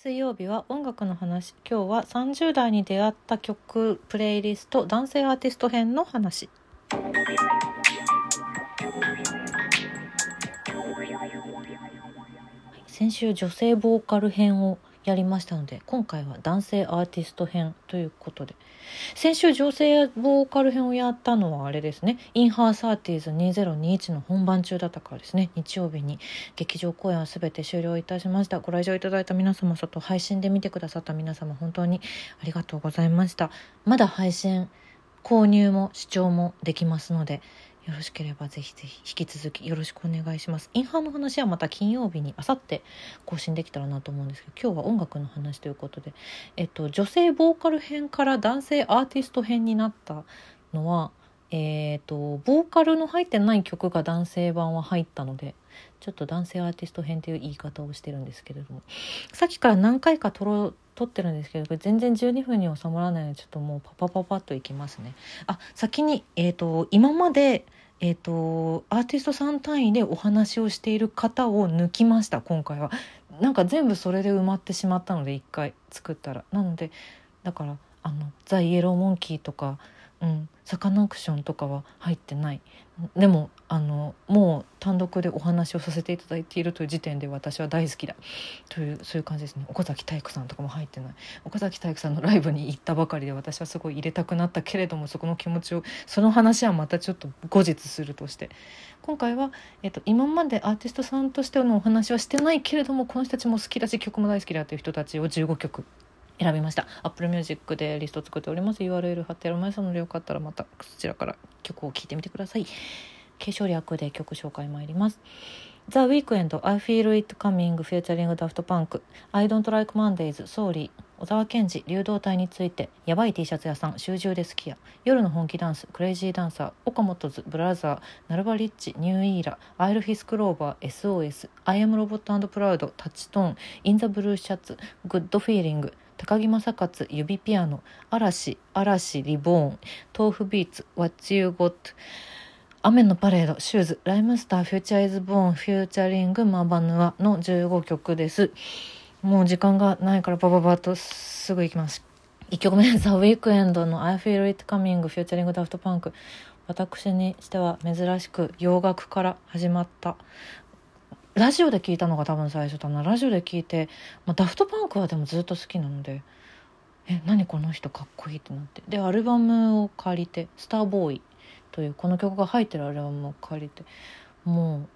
水曜日は音楽の話。今日は30代に出会った曲プレイリスト男性アーティスト編の話。先週女性ボーカル編をやりましたので今回は男性アーティスト編ということで。先週女性ボーカル編をやったのはあれですね「インハーサーティーズ2021」の本番中だったからですね。日曜日に劇場公演は全て終了いたしました。ご来場いただいた皆様外配信で見てくださった皆様本当にありがとうございました。まだ配信購入も視聴もできますのでよろしければぜひぜひ引き続きよろしくお願いします。インハーの話はまた金曜日にあさって更新できたらなと思うんですけど今日は音楽の話ということで、えっと、女性ボーカル編から男性アーティスト編になったのはえーと、ボーカルの入ってない曲が男性版は入ったのでちょっと男性アーティスト編という言い方をしてるんですけれどもさっきから何回か撮ろ撮ってるんですけど全然12分に収まらないのでちょっともうパパパパッといきますね。あ先に、えーと今までえーと、アーティストさん単位でお話をしている方を抜きました今回は。なんか全部それで埋まってしまったので一回作ったら。なのでだからあのザ・イエローモンキーとかうん、サカナクションとかは入ってない。でもあのもう単独でお話をさせていただいているという時点で私は大好きだ。というそういう感じですね。岡崎体育さんとかも入ってない。岡崎体育さんのライブに行ったばかりで私はすごい入れたくなったけれどもそこの気持ちをその話はまたちょっと後日するとして。今回は、えっと、今までアーティストさんとしてのお話はしてないけれどもこの人たちも好きだし曲も大好きだという人たちを15曲選びました。Apple Music でリスト作っております。URL 貼ってありますのでよかったらまたそちらから曲を聴いてみてください。敬称略で曲紹介参ります。The Weeknd I Feel It Coming Featuring Daft Punk I Don't Like Mondays Sorry 小沢健二流動体についてやばい T シャツ屋さん集中で好きや。夜の本気ダンス Crazy Dancer OKAMOTO'S Brother Nulbarich New Era アイルフィスクローバー SOS I Am Robot and Proud Touch Tone in the blue shirt Good Feeling 高木正勝指ピアノ嵐嵐 Reborn tofubeats What You Got 雨のパレード Shoes RHYMESTER Future Is Born featuring mabanua の15曲です。もう時間がないからバババッとすぐ行きます。1曲目 The Weeknd の I Feel It Coming featuring Daft Punk。私にしては珍しく洋楽から始まった。ラジオで聞いたのが多分最初だな。ラジオで聞いて、まあ、ダフトパンクはでもずっと好きなので。え何この人かっこいいってなって。でアルバムを借りて「スターボーイ」というこの曲が入ってるアルバムを借りてもう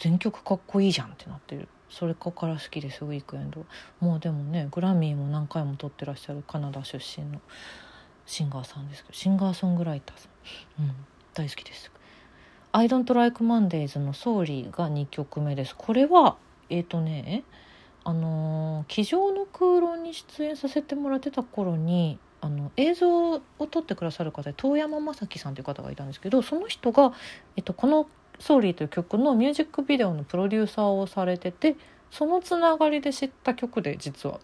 全曲かっこいいじゃんってなってる。それから好きですウィークエンド。もうでもねグラミーも何回も取ってらっしゃるカナダ出身のシンガーさんですけどシンガーソングライターさん、うん、大好きです「I don't like Mondays」の「ソーリーが2曲目です。これはえっ、ー、とねあの「机上の空論」に出演させてもらってた頃にあの映像を撮ってくださる方で遠山正樹さんという方がいたんですけどその人が、えっと、この「ソーリー」という曲のミュージックビデオのプロデューサーをされててそのつながりで知った曲で実は。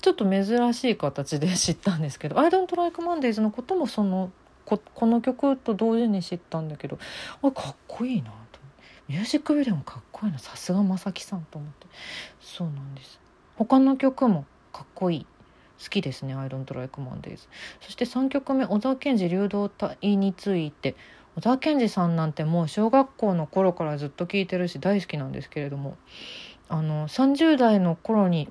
ちょっと珍しい形で知ったんですけど「I don't like Mondays」のこともそのここの曲と同時に知ったんだけどあかっこいいなと。ミュージックビデオもかっこいいな。さすが正樹さんと思って。そうなんです。他の曲もかっこいい。好きですね「アイロントライクマンデイズ」そして3曲目小沢健二流動体について。小沢健二さんなんてもう小学校の頃からずっと聴いてるし大好きなんですけれども。あの30代の頃に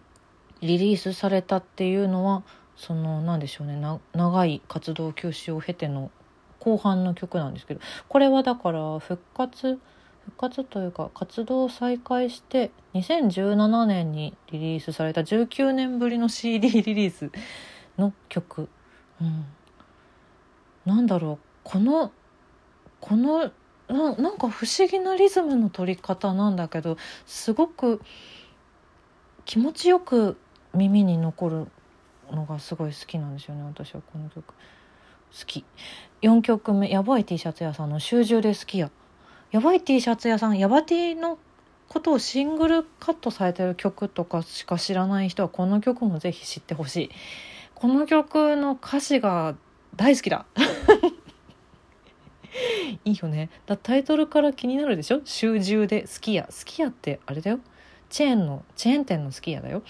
リリースされたっていうのはその何でしょうね長い活動休止を経ての後半の曲なんですけどこれはだから復活復活というか活動を再開して2017年にリリースされた19年ぶりの CD リリースの曲、うん、なんだろう。このこのななんか不思議なリズムの取り方なんだけどすごく気持ちよく耳に残るのがすごい好きなんですよね私はこの曲。好き。4曲目「やばい T シャツ屋さんの集中で好きや」やばい T シャツ屋さんやば T のことをシングルカットされてる曲とかしか知らない人はこの曲もぜひ知ってほしい。この曲の歌詞が大好きだ。いいよね。だタイトルから気になるでしょ「集中で。好きや」好きやってあれだよ。チェーンのチェーン店のスキーヤだよ。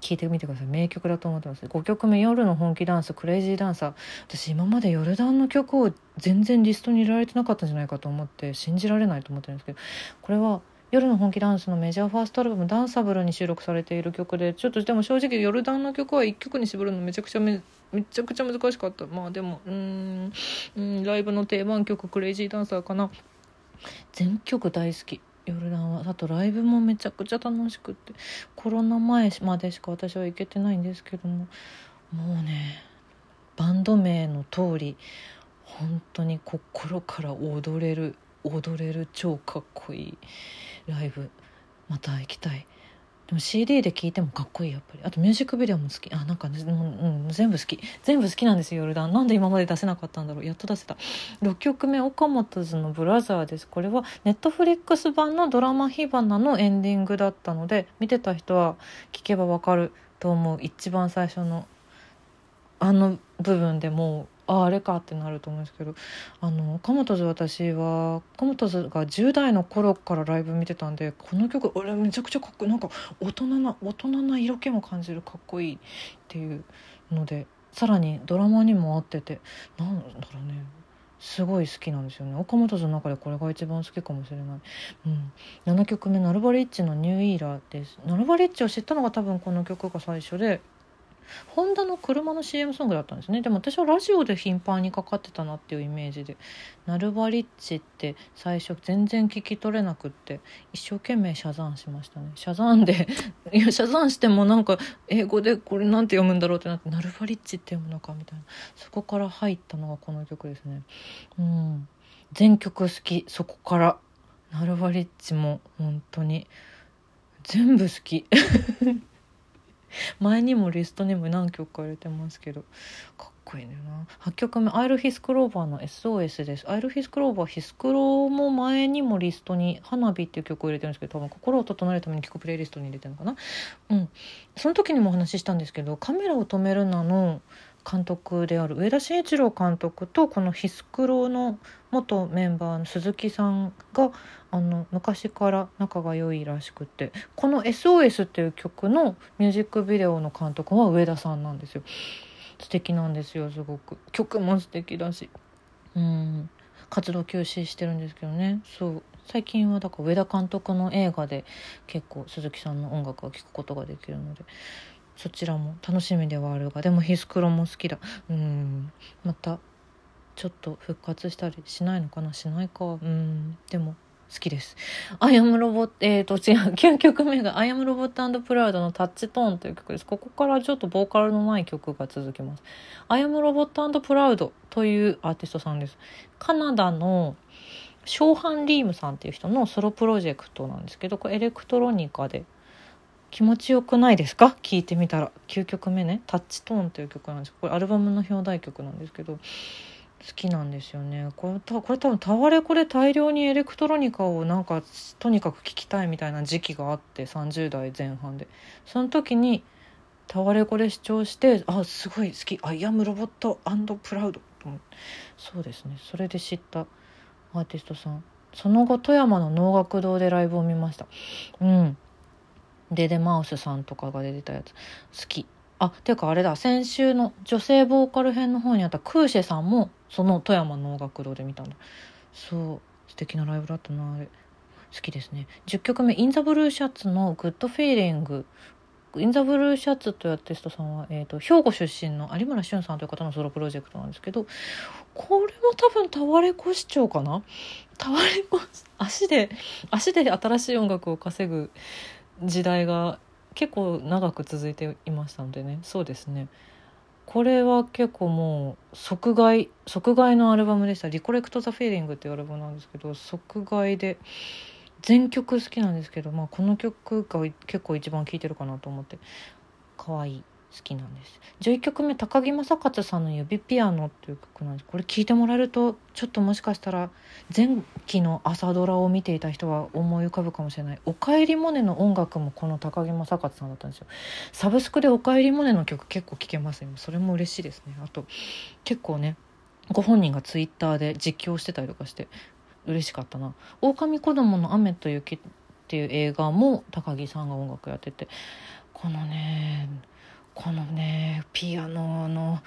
聞いてみてください。名曲だと思ってます。5曲目「夜の本気ダンス」「クレイジーダンサー」私今までヨルダンの曲を全然リストに入れられてなかったんじゃないかと思って信じられないと思ってるんですけどこれは夜の本気ダンスのメジャーファーストアルバム「ダンサブル」に収録されている曲でちょっとでも正直ヨルダンの曲は1曲に絞るのめちゃくちゃめめちゃくちゃ難しかった。まあでもうんうんライブの定番曲「クレイジーダンサー」かな。全曲大好き。夜ランはあとライブもめちゃくちゃ楽しくってコロナ前までしか私は行けてないんですけどももうねバンド名の通り本当に心から踊れる踊れる超かっこいいライブまた行きたい。でも CD で聴いてもかっこいいやっぱり。あとミュージックビデオも好き。あなんか、ね、うん、全部好き。全部好きなんですよヨルダン。なんで今まで出せなかったんだろう。やっと出せた。6曲目「オカモトズのブラザー」です。これはネットフリックス版のドラマ「火花」のエンディングだったので見てた人は聞けばわかると思う。一番最初のあの部分でもうああれかってなると思うんですけどあの岡本図私は岡本図が10代の頃からライブ見てたんでこの曲俺めちゃくちゃかっこいい。なんか大人な大人な色気も感じるかっこいいっていうのでさらにドラマにも合っててなんだろうね。すごい好きなんですよね。岡本図の中でこれが一番好きかもしれない、うん、7曲目「ナルバリッチのニューイーラー」です。ナルバリッチを知ったのが多分この曲が最初でホンダの車の CM ソングだったんですね。でも私はラジオで頻繁にかかってたなっていうイメージで。ナルバリッチって最初全然聞き取れなくって一生懸命シャザンしましたね。シャザンで いやシャザンしてもなんか英語でこれなんて読むんだろうってなってナルバリッチって読むのかみたいな。そこから入ったのがこの曲ですね。うん。全曲好き。そこからナルバリッチも本当に全部好き。前にもリストにも何曲か入れてますけどかっこいいんだよな。8曲目「アイル・ヒスクローバー」の SOS です。アイル・ヒスクローバーヒスクロも前にもリストに「花火」っていう曲を入れてるんですけど多分心を整えるために曲プレイリストに入れてるのかな。うん。その時にもお話ししたんですけど「カメラを止めるな」の監督である上田慎一郎監督とこのヒスクロの元メンバーの鈴木さんがあの昔から仲が良いらしくてこの「SOS」っていう曲のミュージックビデオの監督は上田さんなんですよ。素敵なんですよすごく。曲も素敵だし。うん。活動休止してるんですけどね。そう。最近はだから上田監督の映画で結構鈴木さんの音楽を聴くことができるので。そちらも楽しみではあるがでもヒスクロも好きだうんまたちょっと復活したりしないのかな？しないかうんでも好きです。 I Am Robot、えーと違う、9曲目が I Am Robot プラウドの Touch Tone という曲です。ここからちょっとボーカルのない曲が続きます。 I Am Robot プラウドというアーティストさんです。カナダのショーハン・リームさんっていう人のソロプロジェクトなんですけど、これエレクトロニカで気持ちよくないですか？聞いてみたら。9曲目ね「Touch Tone」という曲なんです。これアルバムの表題曲なんですけど好きなんですよね。これこれ多分タワレコで大量にエレクトロニカをなんかとにかく聴きたいみたいな時期があって30代前半で。その時にタワレコで視聴してあすごい好き「I Am Robotプラウド」そうですね。それで知ったアーティストさん。その後富山の能楽堂でライブを見ました。うん。デデマウスさんとかが出てたやつ。好き。あっていうかあれだ。先週の女性ボーカル編の方にあったクーシェさんもその富山能楽堂で見たんだ。そう。素敵なライブだったなあれ。好きですね。10曲目「インザブルーシャツ」の「グッドフィーリング」インザブルーシャツというアーティストさんは、えーと、兵庫出身の有村俊さんという方のソロプロジェクトなんですけどこれも多分タワレコ市長かな？タワレコ足で足で新しい音楽を稼ぐ時代が結構長く続いていましたのでね。そうですね。これは結構もう即買い即買いのアルバムでした「リコレクト・ザ・フィーリング」っていうアルバムなんですけど即買いで全曲好きなんですけど、まあ、この曲が結構一番聴いてるかなと思って。可愛い。好きなんです。11曲目高木正勝さんの「指ピアノ」っていう曲なんです。これ聴いてもらえるとちょっともしかしたら前期の朝ドラを見ていた人は思い浮かぶかもしれない「おかえりモネ」の音楽もこの高木正勝さんだったんですよ。サブスクで「おかえりモネ」の曲結構聴けます今。それも嬉しいですね。あと結構ねご本人がツイッターで実況してたりとかして嬉しかったな「狼子供の雨と雪」っていう映画も高木さんが音楽やっててこのねこのねピアノの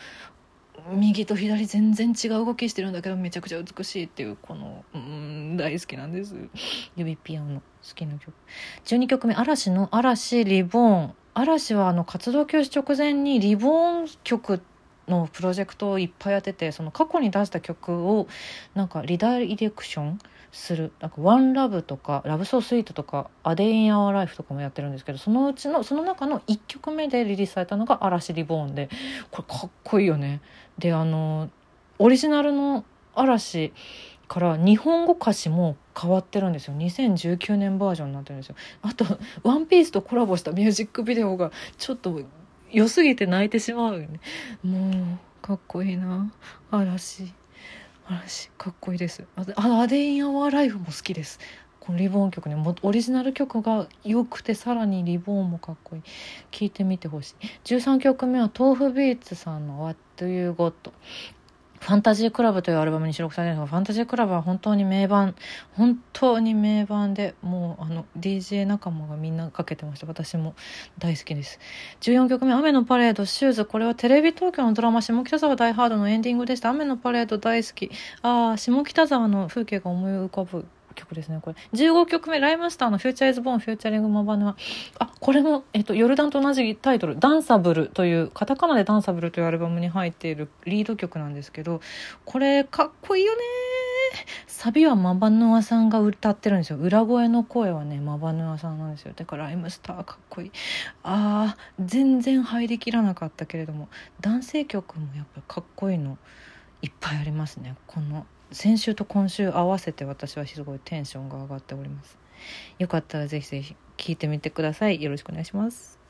右と左全然違う動きしてるんだけどめちゃくちゃ美しいっていうこのうん大好きなんです。指ピアノ好きな曲。12曲目嵐の嵐リボーン。嵐はあの活動休止直前にリボーン曲のプロジェクトをいっぱいやっててその過去に出した曲をなんかリダイレクションする。なんか「ワンラブとか「ラブソースイートとか「アデイン・アワー・ライフ」とかもやってるんですけどそのうちのその中の1曲目でリリースされたのが「嵐リボーンで」これかっこいいよね。であのオリジナルの嵐から日本語歌詞も変わってるんですよ。2019年バージョンになってるんですよ。あと「ワンピースとコラボしたミュージックビデオがちょっと良すぎて泣いてしまうよね。もうかっこいいな。嵐。嵐かっこいいです。あアデイン・アワー・ライフも好きです。このリボーン曲ねもオリジナル曲が良くてさらにリボーンもかっこいい。聴いてみてほしい。13曲目は豆腐ビーツさんの「What Do You Got」ファンタジークラブというアルバムに収録されるのがファンタジークラブは本当に名盤本当に名盤でもうあの DJ 仲間がみんなかけてました。私も大好きです。14曲目「雨のパレードシューズ」これはテレビ東京のドラマ「下北沢ダイハード」のエンディングでした。雨のパレード大好き。ああ下北沢の風景が思い浮かぶ。曲ですねこれ。15曲目ライムスターの「Future Is Born featuring mabanua」あこれも、えっと、ヨルダンと同じタイトル「ダンサブル」というカタカナで「ダンサブル」というアルバムに入っているリード曲なんですけどこれかっこいいよね。サビは mabanua さんが歌ってるんですよ。裏声の声はね mabanua さんなんですよ。だからライムスターかっこいい。あー全然入りきらなかったけれども男性曲もやっぱかっこいいのいっぱいありますね。この先週と今週合わせて私はすごいテンションが上がっております。よかったらぜひぜひ聞いてみてください。よろしくお願いします。